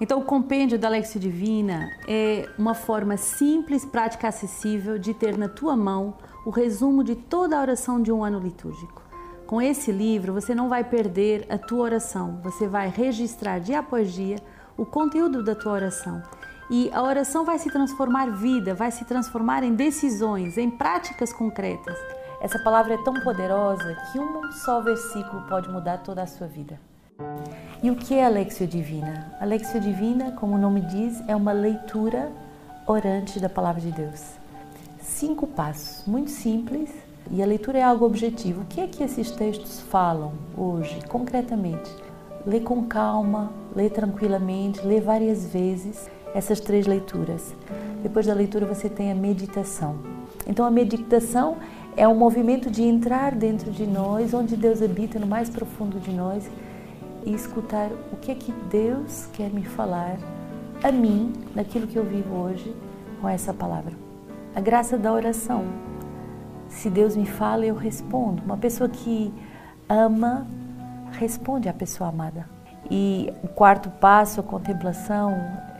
Então, o compêndio da Lexio Divina é uma forma simples, prática, acessível de ter na tua mão o resumo de toda a oração de um ano litúrgico. Com esse livro, você não vai perder a tua oração, você vai registrar dia após dia o conteúdo da tua oração. E a oração vai se transformar vida, vai se transformar em decisões, em práticas concretas. Essa palavra é tão poderosa que um só versículo pode mudar toda a sua vida. E o que é a Lexio Divina? A Lexio Divina, como o nome diz, é uma leitura orante da Palavra de Deus. Cinco passos, muito simples, e a leitura é algo objetivo. O que é que esses textos falam hoje, concretamente? Lê com calma, lê tranquilamente, lê várias vezes essas três leituras. Depois da leitura você tem a meditação. Então a meditação é um movimento de entrar dentro de nós, onde Deus habita no mais profundo de nós e escutar o que é que Deus quer me falar a mim, naquilo que eu vivo hoje, com essa palavra. A graça da oração. Se Deus me fala, eu respondo. Uma pessoa que ama, responde à pessoa amada. E o quarto passo, a contemplação,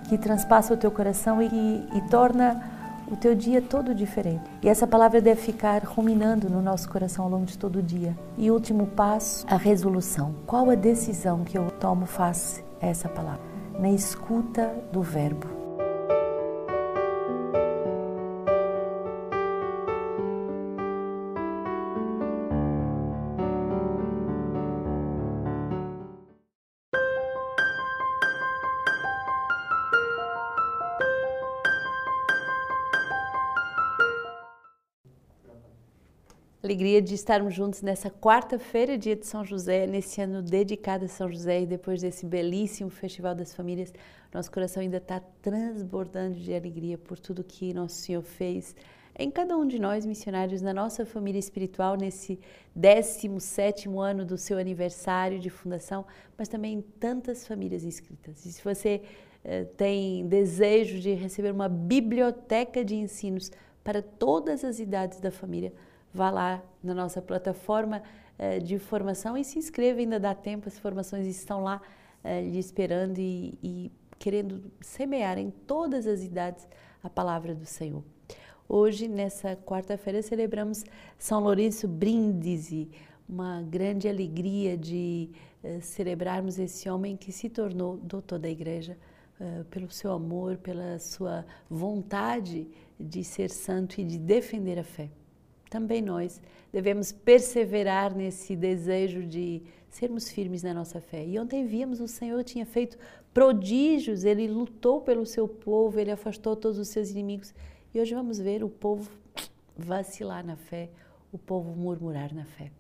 que transpassa o teu coração e, e torna o teu dia todo diferente. E essa palavra deve ficar ruminando no nosso coração ao longo de todo o dia. E último passo, a resolução. Qual a decisão que eu tomo face a essa palavra? Na escuta do verbo. Alegria de estarmos juntos nessa quarta-feira, dia de São José, nesse ano dedicado a São José e depois desse belíssimo Festival das Famílias, nosso coração ainda está transbordando de alegria por tudo que Nosso Senhor fez em cada um de nós, missionários, na nossa família espiritual, nesse 17 ano do seu aniversário de fundação, mas também em tantas famílias inscritas. E se você eh, tem desejo de receber uma biblioteca de ensinos para todas as idades da família, vá lá na nossa plataforma eh, de formação e se inscreva, ainda dá tempo, as formações estão lá eh, lhe esperando e, e querendo semear em todas as idades a palavra do Senhor. Hoje, nessa quarta-feira, celebramos São Lourenço Brindisi, uma grande alegria de uh, celebrarmos esse homem que se tornou doutor da igreja uh, pelo seu amor, pela sua vontade de ser santo e de defender a fé também nós devemos perseverar nesse desejo de sermos firmes na nossa fé. E ontem vimos o Senhor tinha feito prodígios, ele lutou pelo seu povo, ele afastou todos os seus inimigos. E hoje vamos ver o povo vacilar na fé, o povo murmurar na fé.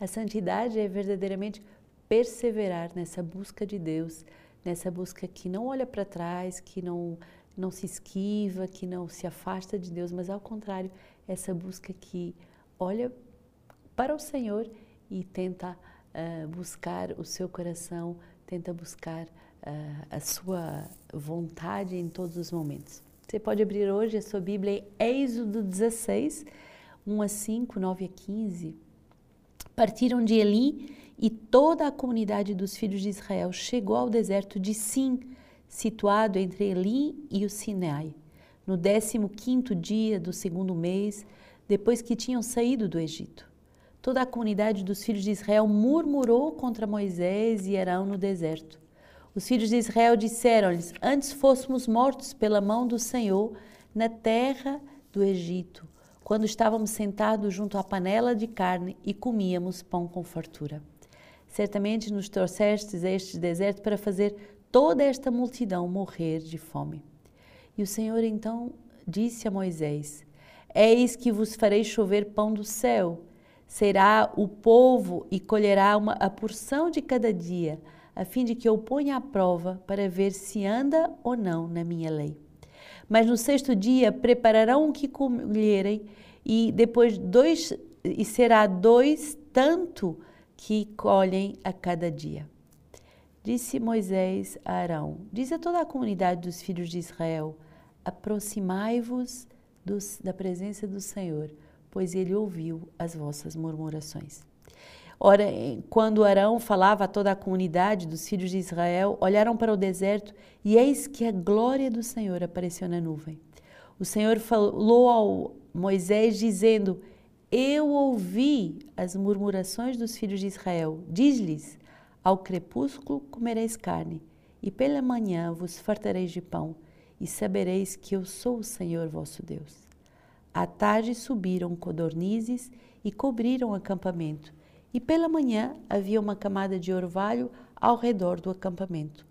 A santidade é verdadeiramente perseverar nessa busca de Deus, nessa busca que não olha para trás, que não não se esquiva, que não se afasta de Deus, mas ao contrário, essa busca que olha para o Senhor e tenta uh, buscar o seu coração, tenta buscar uh, a sua vontade em todos os momentos. Você pode abrir hoje a sua Bíblia em Êxodo 16, 1 a 5, 9 a 15. Partiram de Elim e toda a comunidade dos filhos de Israel chegou ao deserto de Sim, situado entre Elim e o Sinai no 15º dia do segundo mês, depois que tinham saído do Egito. Toda a comunidade dos filhos de Israel murmurou contra Moisés e Arão no deserto. Os filhos de Israel disseram-lhes: Antes fôssemos mortos pela mão do Senhor na terra do Egito, quando estávamos sentados junto à panela de carne e comíamos pão com fartura. Certamente nos trouxestes a este deserto para fazer toda esta multidão morrer de fome. E o Senhor então disse a Moisés: Eis que vos farei chover pão do céu. Será o povo e colherá uma, a porção de cada dia, a fim de que eu ponha à prova para ver se anda ou não na minha lei. Mas no sexto dia prepararão o que colherem, e depois dois, e será dois tanto que colhem a cada dia. Disse Moisés a Arão: Diz a toda a comunidade dos filhos de Israel: aproximai-vos da presença do Senhor, pois ele ouviu as vossas murmurações. Ora, quando Arão falava a toda a comunidade dos filhos de Israel, olharam para o deserto e eis que a glória do Senhor apareceu na nuvem. O Senhor falou ao Moisés, dizendo: Eu ouvi as murmurações dos filhos de Israel. Diz-lhes: Ao crepúsculo comereis carne, e pela manhã vos fartareis de pão, e sabereis que eu sou o Senhor vosso Deus. À tarde subiram codornizes e cobriram o acampamento e pela manhã havia uma camada de orvalho ao redor do acampamento.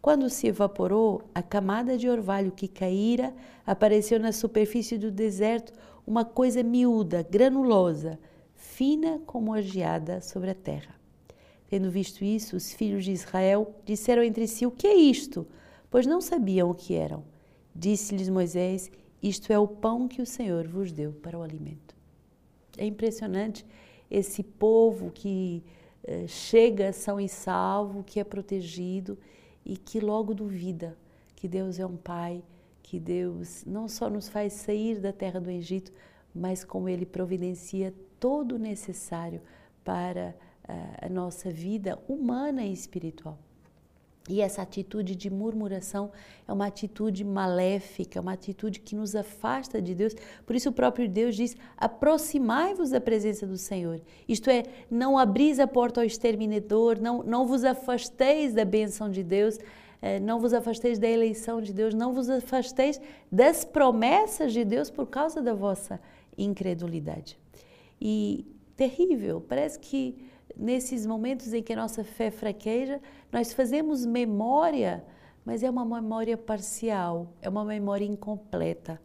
Quando se evaporou, a camada de orvalho que caíra apareceu na superfície do deserto uma coisa miúda, granulosa, fina como a geada sobre a terra. Tendo visto isso, os filhos de Israel disseram entre si: O que é isto? Pois não sabiam o que eram. Disse-lhes Moisés: Isto é o pão que o Senhor vos deu para o alimento. É impressionante esse povo que eh, chega são e salvo, que é protegido e que logo duvida que Deus é um Pai, que Deus não só nos faz sair da terra do Egito, mas como Ele providencia todo o necessário para uh, a nossa vida humana e espiritual. E essa atitude de murmuração é uma atitude maléfica, é uma atitude que nos afasta de Deus. Por isso o próprio Deus diz: aproximai-vos da presença do Senhor. Isto é, não abris a porta ao exterminador, não, não vos afasteis da bênção de Deus, eh, não vos afasteis da eleição de Deus, não vos afasteis das promessas de Deus por causa da vossa incredulidade. E terrível, parece que nesses momentos em que a nossa fé fraqueja, nós fazemos memória, mas é uma memória parcial, é uma memória incompleta.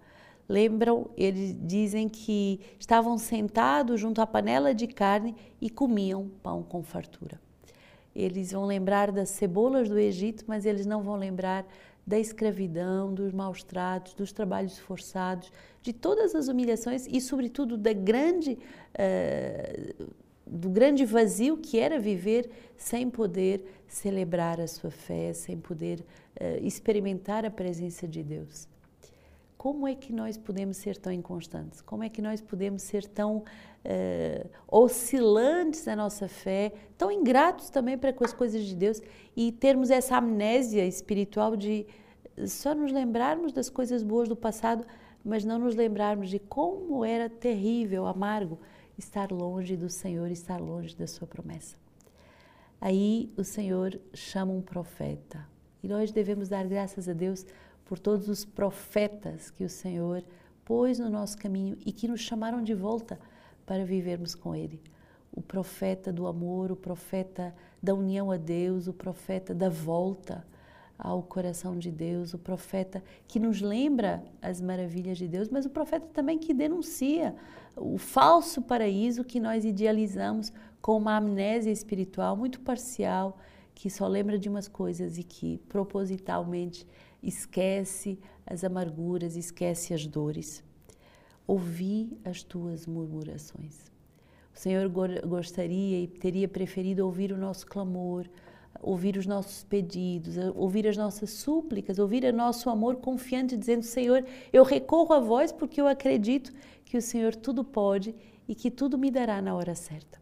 Lembram, eles dizem que estavam sentados junto à panela de carne e comiam pão com fartura. Eles vão lembrar das cebolas do Egito, mas eles não vão lembrar da escravidão, dos maus tratos, dos trabalhos forçados, de todas as humilhações e, sobretudo, da grande uh, do grande vazio que era viver sem poder celebrar a sua fé, sem poder uh, experimentar a presença de Deus. Como é que nós podemos ser tão inconstantes? Como é que nós podemos ser tão uh, oscilantes na nossa fé, tão ingratos também para com as coisas de Deus e termos essa amnésia espiritual de só nos lembrarmos das coisas boas do passado, mas não nos lembrarmos de como era terrível, amargo estar longe do Senhor, estar longe da sua promessa. Aí o Senhor chama um profeta. E nós devemos dar graças a Deus por todos os profetas que o Senhor pôs no nosso caminho e que nos chamaram de volta para vivermos com Ele. O profeta do amor, o profeta da união a Deus, o profeta da volta ao coração de Deus, o profeta que nos lembra as maravilhas de Deus, mas o profeta também que denuncia o falso paraíso que nós idealizamos com uma amnésia espiritual muito parcial, que só lembra de umas coisas e que propositalmente esquece as amarguras, esquece as dores. Ouvi as tuas murmurações. O Senhor gostaria e teria preferido ouvir o nosso clamor, ouvir os nossos pedidos, ouvir as nossas súplicas, ouvir o nosso amor confiante, dizendo: Senhor, eu recorro a vós porque eu acredito que o Senhor tudo pode e que tudo me dará na hora certa.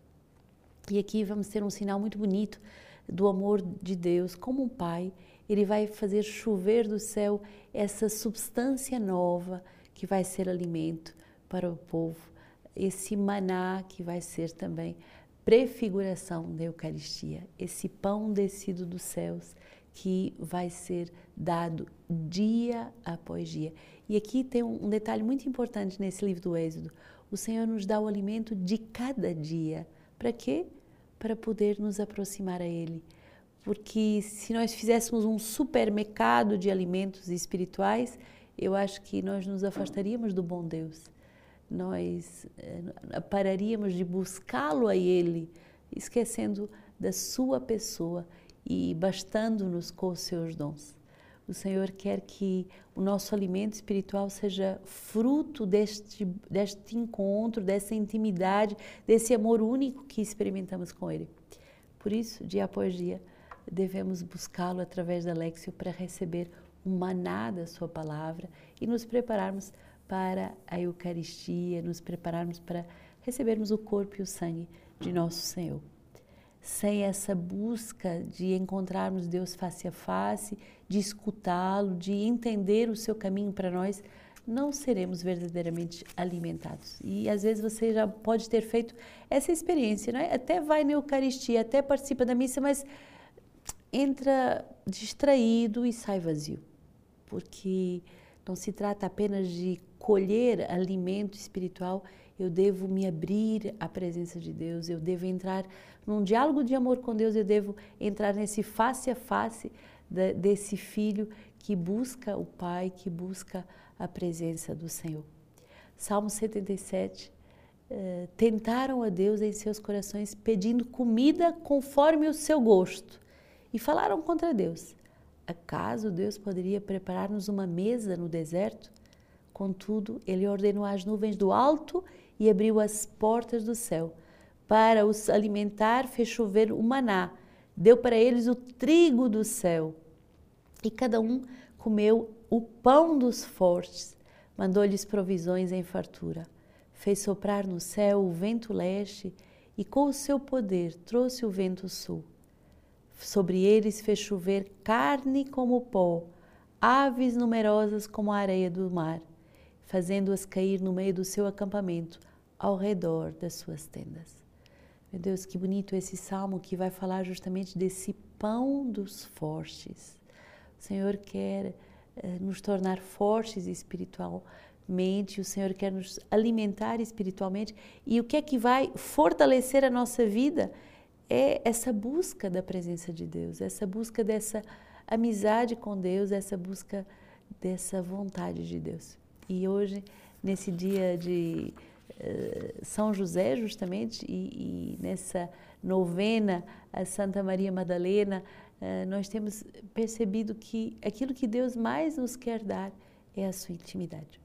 E aqui vamos ter um sinal muito bonito do amor de Deus, como um pai, ele vai fazer chover do céu essa substância nova que vai ser alimento para o povo, esse maná que vai ser também prefiguração da Eucaristia, esse pão descido dos céus que vai ser dado dia após dia. E aqui tem um detalhe muito importante nesse livro do Êxodo: o Senhor nos dá o alimento de cada dia. Para quê? Para poder nos aproximar a Ele. Porque se nós fizéssemos um supermercado de alimentos espirituais, eu acho que nós nos afastaríamos do bom Deus nós eh, pararíamos de buscá-lo a Ele, esquecendo da Sua pessoa e bastando-nos com os seus dons. O Senhor quer que o nosso alimento espiritual seja fruto deste, deste encontro, dessa intimidade, desse amor único que experimentamos com Ele. Por isso, dia após dia, devemos buscá-lo através da Lexio para receber o maná da Sua palavra e nos prepararmos para a Eucaristia, nos prepararmos para recebermos o corpo e o sangue de nosso Senhor. sem essa busca de encontrarmos Deus face a face, de escutá-lo, de entender o seu caminho para nós, não seremos verdadeiramente alimentados. E às vezes você já pode ter feito essa experiência, né? até vai na Eucaristia, até participa da missa, mas entra distraído e sai vazio, porque não se trata apenas de colher alimento espiritual, eu devo me abrir à presença de Deus, eu devo entrar num diálogo de amor com Deus, eu devo entrar nesse face a face desse filho que busca o Pai, que busca a presença do Senhor. Salmo 77. Eh, tentaram a Deus em seus corações, pedindo comida conforme o seu gosto, e falaram contra Deus. Acaso Deus poderia preparar-nos uma mesa no deserto? Contudo, ele ordenou as nuvens do alto e abriu as portas do céu. Para os alimentar, fez chover o maná, deu para eles o trigo do céu. E cada um comeu o pão dos fortes, mandou-lhes provisões em fartura. Fez soprar no céu o vento leste e com o seu poder trouxe o vento sul. Sobre eles fez chover carne como pó, aves numerosas como a areia do mar, fazendo-as cair no meio do seu acampamento, ao redor das suas tendas. Meu Deus, que bonito esse salmo que vai falar justamente desse pão dos fortes. O Senhor quer eh, nos tornar fortes espiritualmente, o Senhor quer nos alimentar espiritualmente. E o que é que vai fortalecer a nossa vida? é essa busca da presença de Deus, essa busca dessa amizade com Deus, essa busca dessa vontade de Deus. E hoje, nesse dia de uh, São José, justamente, e, e, nessa novena a Santa Maria Madalena, uh, nós temos percebido que aquilo que Deus mais nos quer dar é a sua intimidade.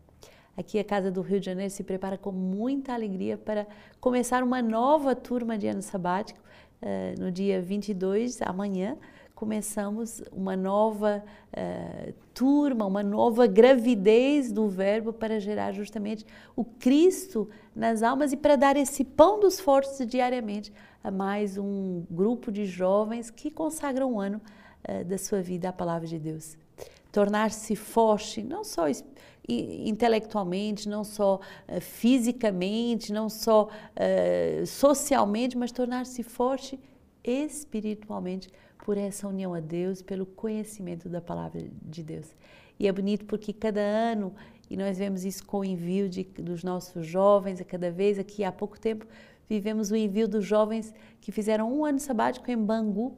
Aqui a Casa do Rio de Janeiro se prepara com muita alegria para começar uma nova turma de ano sabático uh, no dia 22, amanhã, começamos uma nova uh, turma, uma nova gravidez do Verbo para gerar justamente o Cristo nas almas e para dar esse pão dos fortes diariamente a mais um grupo de jovens que consagram um ano uh, da sua vida à palavra de Deus. Tornar-se forte, não só intelectualmente, não só uh, fisicamente, não só socialmente, mas tornar-se forte espiritualmente por essa união a Deus, pelo conhecimento da palavra de Deus. E é bonito porque cada ano, e nós vemos isso com o envio de, dos nossos jovens, a cada vez, aqui há pouco tempo, vivemos o envio dos jovens que fizeram um ano sabático em Bangu,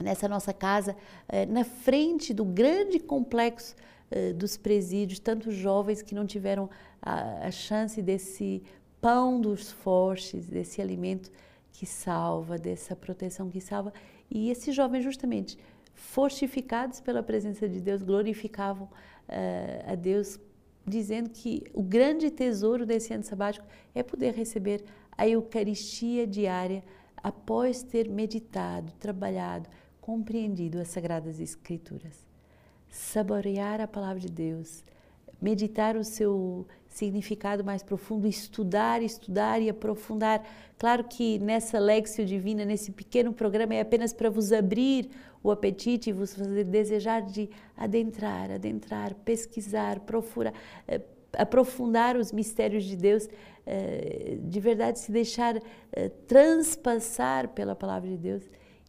nessa nossa casa, eh, na frente do grande complexo eh, dos presídios, tantos jovens que não tiveram a, a chance desse pão dos fortes, desse alimento que salva, dessa proteção que salva. E esses jovens, justamente, fortificados pela presença de Deus, glorificavam uh, a Deus, dizendo que o grande tesouro desse ano sabático é poder receber a Eucaristia diária após ter meditado, trabalhado, compreendido as Sagradas Escrituras. Saborear a palavra de Deus, meditar o seu significado mais profundo, estudar, estudar e aprofundar. Claro que nessa Lexio Divina, nesse pequeno programa, é apenas para vos abrir o apetite e vos fazer desejar de adentrar, adentrar, pesquisar, procurar, eh, aprofundar os mistérios de Deus, eh, de verdade se deixar eh, transpassar pela palavra de Deus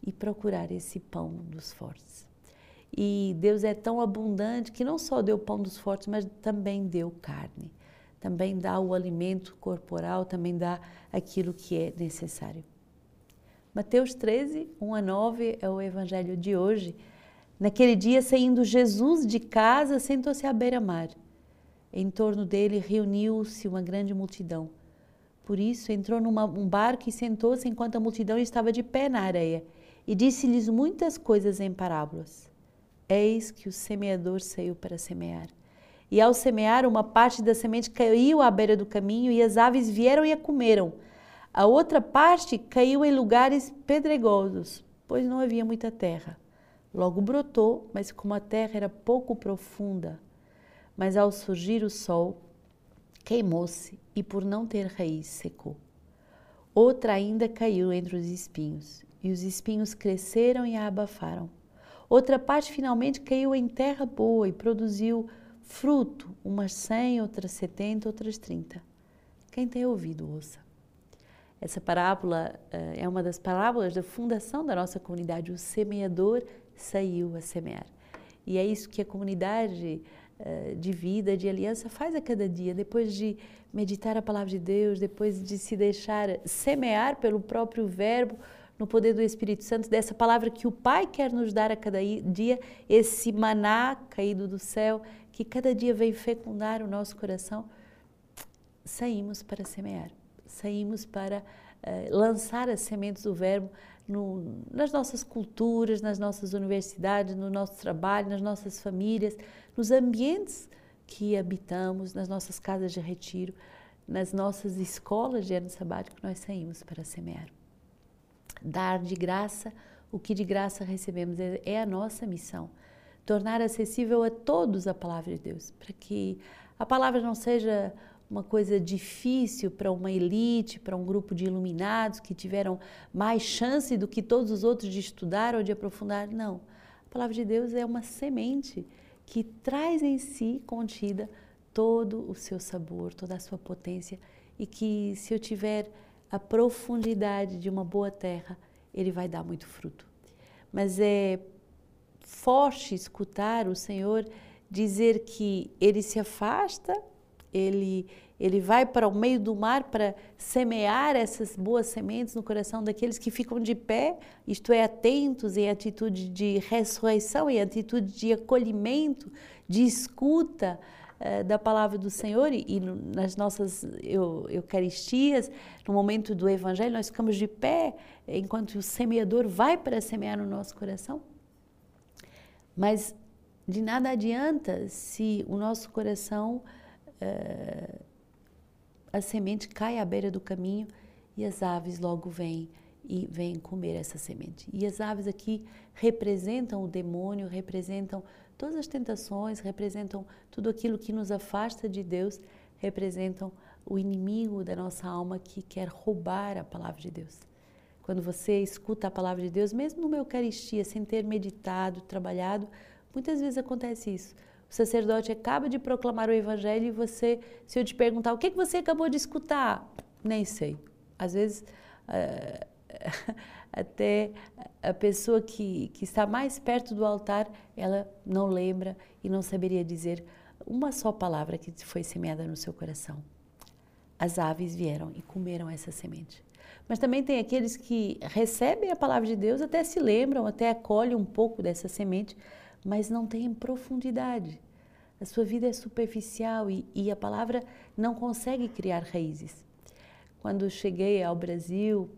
e procurar esse pão dos fortes. E Deus é tão abundante que não só deu pão dos fortes, mas também deu carne. Também dá o alimento corporal, também dá aquilo que é necessário. Mateus 13, 1 a 9 é o evangelho de hoje. Naquele dia, saindo Jesus de casa, sentou-se à beira-mar. Em torno dele reuniu-se uma grande multidão. Por isso, entrou num barco e sentou-se enquanto a multidão estava de pé na areia e disse-lhes muitas coisas em parábolas. Eis que o semeador saiu para semear. E ao semear, uma parte da semente caiu à beira do caminho e as aves vieram e a comeram. A outra parte caiu em lugares pedregosos, pois não havia muita terra. Logo brotou, mas como a terra era pouco profunda, mas ao surgir o sol, queimou-se e por não ter raiz secou. Outra ainda caiu entre os espinhos, e os espinhos cresceram e a abafaram. Outra parte finalmente caiu em terra boa e produziu fruto, umas cem, outras setenta, outras trinta. Quem tem ouvido, ouça. Essa parábola uh, é uma das parábolas da fundação da nossa comunidade. O semeador saiu a semear. E é isso que a comunidade uh, de vida, de aliança, faz a cada dia. Depois de meditar a palavra de Deus, depois de se deixar semear pelo próprio Verbo, no poder do Espírito Santo, dessa palavra que o Pai quer nos dar a cada dia, esse maná caído do céu, que cada dia vem fecundar o nosso coração, saímos para semear, saímos para uh, lançar as sementes do Verbo no, nas nossas culturas, nas nossas universidades, no nosso trabalho, nas nossas famílias, nos ambientes que habitamos, nas nossas casas de retiro, nas nossas escolas de ano sabático, nós saímos para semear dar de graça o que de graça recebemos. É, é a nossa missão. Tornar acessível a todos a palavra de Deus, para que a palavra não seja uma coisa difícil para uma elite, para um grupo de iluminados que tiveram mais chance do que todos os outros de estudar ou de aprofundar. Não. A palavra de Deus é uma semente que traz em si contida todo o seu sabor, toda a sua potência e que se eu tiver a profundidade de uma boa terra, ele vai dar muito fruto. Mas é forte escutar o Senhor dizer que ele se afasta, ele, ele vai para o meio do mar para semear essas boas sementes no coração daqueles que ficam de pé, isto é, atentos em atitude de ressurreição, em atitude de acolhimento, de escuta, eh, da palavra do Senhor e, e nas nossas eu, Eucaristias, no momento do Evangelho, nós ficamos de pé enquanto o semeador vai para semear no nosso coração. Mas de nada adianta se o nosso coração, uh, a semente cai à beira do caminho e as aves logo vêm e vêm comer essa semente. E as aves aqui representam o demônio, representam Todas as tentações representam tudo aquilo que nos afasta de Deus, representam o inimigo da nossa alma que quer roubar a palavra de Deus. Quando você escuta a palavra de Deus, mesmo numa Eucaristia, sem ter meditado, trabalhado, muitas vezes acontece isso. O sacerdote acaba de proclamar o Evangelho e você, se eu te perguntar o que, você acabou de escutar, nem sei. Às vezes, uh, até a pessoa que, que está mais perto do altar, ela não lembra e não saberia dizer uma só palavra que foi semeada no seu coração. As aves vieram e comeram essa semente. Mas também tem aqueles que recebem a palavra de Deus, até se lembram, até acolhem um pouco dessa semente, mas não têm profundidade. A sua vida é superficial e, e a palavra não consegue criar raízes. Quando cheguei ao Brasil,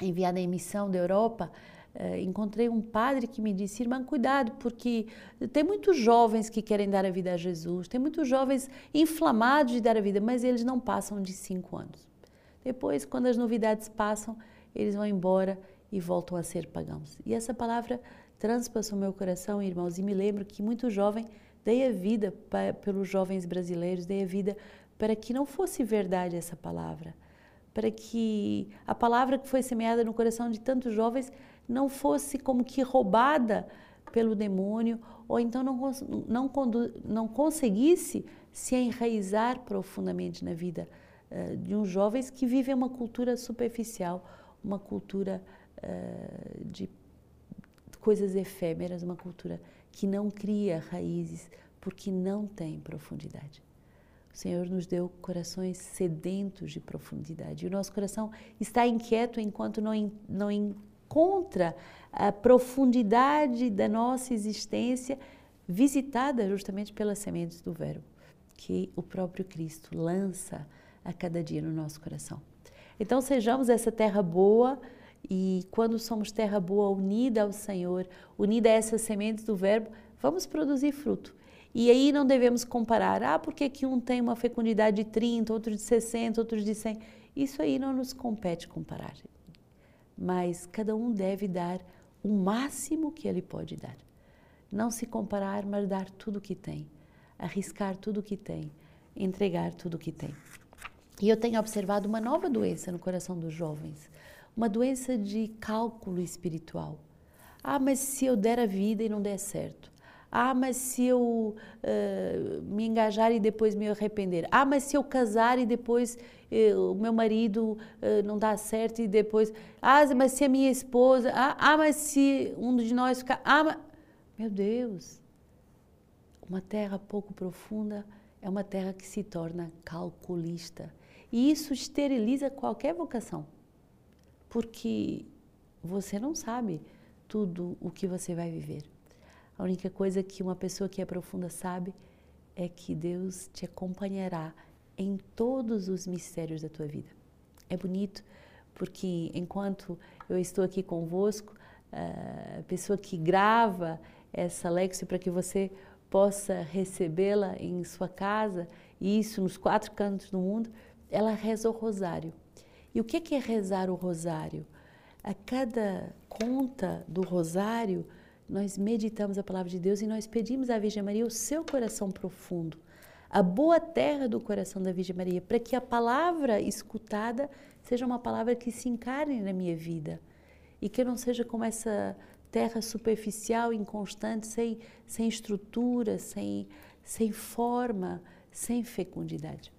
enviada em missão da Europa, uh, encontrei um padre que me disse: Irmã, cuidado, porque tem muitos jovens que querem dar a vida a Jesus, tem muitos jovens inflamados de dar a vida, mas eles não passam de cinco anos. Depois, quando as novidades passam, eles vão embora e voltam a ser pagãos. E essa palavra transpassou meu coração, irmãos, e me lembro que muito jovem dei a vida pelos jovens brasileiros, dei a vida para que não fosse verdade essa palavra para que a palavra que foi semeada no coração de tantos jovens não fosse como que roubada pelo demônio, ou então não, não, não conseguisse se enraizar profundamente na vida uh, de uns jovens que vivem uma cultura superficial, uma cultura uh, de coisas efêmeras, uma cultura que não cria raízes porque não tem profundidade. O Senhor nos deu corações sedentos de profundidade. E o nosso coração está inquieto enquanto não, não encontra a profundidade da nossa existência visitada justamente pelas sementes do Verbo que o próprio Cristo lança a cada dia no nosso coração. Então sejamos essa terra boa e quando somos terra boa unida ao Senhor, unida a essas sementes do Verbo, vamos produzir fruto. E aí não devemos comparar, ah, porque que um tem uma fecundidade de 30, outro de 60, outro de 100. Isso aí não nos compete comparar. Mas cada um deve dar o máximo que ele pode dar. Não se comparar, mas dar tudo o que tem. Arriscar tudo o que tem. Entregar tudo o que tem. E eu tenho observado uma nova doença no coração dos jovens. uma doença de cálculo espiritual. Ah, mas se eu der a vida e não der certo. Ah, mas se eu uh, me engajar e depois me arrepender. Ah, mas se eu casar e depois uh, o meu marido uh, não dá certo e depois. Ah, mas se a minha esposa. Ah, ah mas se um de nós ficar. Ah, mas... meu Deus! Uma terra pouco profunda é uma terra que se torna calculista. E isso esteriliza qualquer vocação, porque você não sabe tudo o que você vai viver. A única coisa que uma pessoa que é profunda sabe é que Deus te acompanhará em todos os mistérios da tua vida. É bonito porque enquanto eu estou aqui convosco, a pessoa que grava essa Lexio para que você possa recebê-la em sua casa, e isso nos quatro cantos do mundo, ela reza o rosário. E o que é rezar o rosário? A cada conta do rosário, nós meditamos a palavra de Deus e nós pedimos à Virgem Maria o seu coração profundo, a boa terra do coração da Virgem Maria, para que a palavra escutada seja uma palavra que se encarne na minha vida e que eu não seja como essa terra superficial, inconstante, sem, sem estrutura, sem, sem forma, sem fecundidade.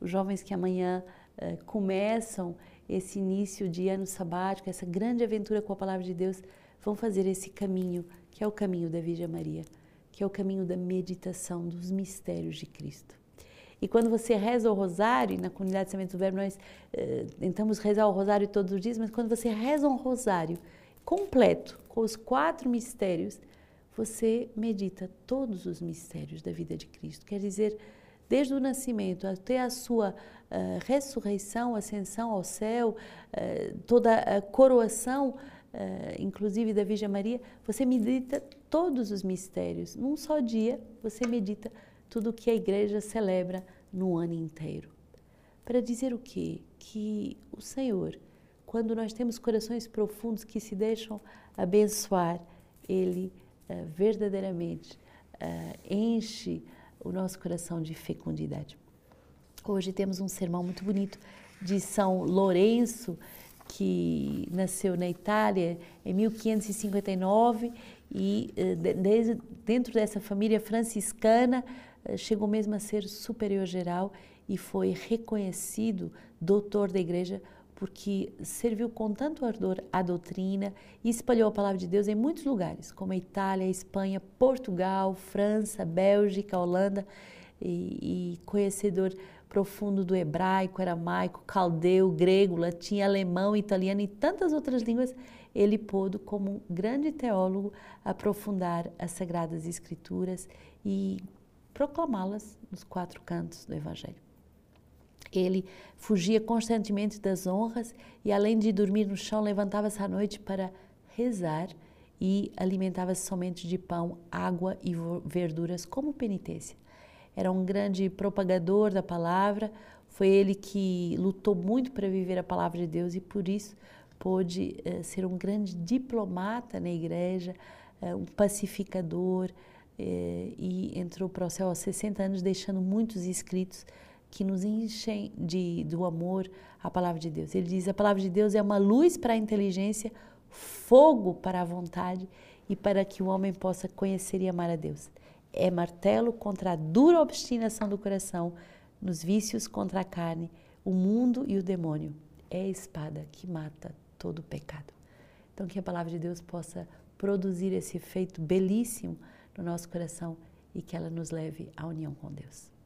Os jovens que amanhã uh, começam esse início de ano sabático, essa grande aventura com a palavra de Deus, vão fazer esse caminho, que é o caminho da Virgem Maria, que é o caminho da meditação dos mistérios de Cristo. E quando você reza o rosário, na comunidade de Semente do Verbo nós eh, tentamos rezar o rosário todos os dias, mas quando você reza um rosário completo, com os quatro mistérios, você medita todos os mistérios da vida de Cristo. Quer dizer, desde o nascimento até a sua uh, ressurreição, ascensão ao céu, uh, toda a coroação inclusive da Virgem Maria, você medita todos os mistérios. Num só dia, você medita tudo o que a igreja celebra no ano inteiro. Para dizer o quê? Que o Senhor, quando nós temos corações profundos que se deixam abençoar, Ele uh, verdadeiramente uh, enche o nosso coração de fecundidade. Hoje temos um sermão muito bonito de São Lourenço, que nasceu na Itália em 1559 e eh, dentro dessa família franciscana eh, chegou mesmo a ser superior geral e foi reconhecido doutor da igreja porque serviu com tanto ardor a doutrina e espalhou a palavra de Deus em muitos lugares, como a Itália, a Espanha, Portugal, França, Bélgica, Holanda, e, e conhecedor profundo do hebraico, aramaico, caldeu, grego, latim, alemão, italiano e tantas outras línguas, ele pôde, como um grande teólogo, aprofundar as Sagradas Escrituras e proclamá-las nos quatro cantos do Evangelho. Ele fugia constantemente das honras e, além de dormir no chão, levantava-se à noite para rezar e alimentava-se somente de pão, água e verduras como penitência era um grande propagador da palavra, foi ele que lutou muito para viver a palavra de Deus e por isso pôde eh, ser um grande diplomata na igreja, eh, um pacificador eh, e entrou para o céu aos 60 anos deixando muitos escritos que nos enchem de, do amor à palavra de Deus. Ele diz: a palavra de Deus é uma luz para a inteligência, fogo para a vontade e para que o homem possa conhecer e amar a Deus é martelo contra a dura obstinação do coração, nos vícios contra a carne, o mundo e o demônio. É a espada que mata todo o pecado. Então, que a palavra de Deus possa produzir esse efeito belíssimo no nosso coração e que ela nos leve à união com Deus.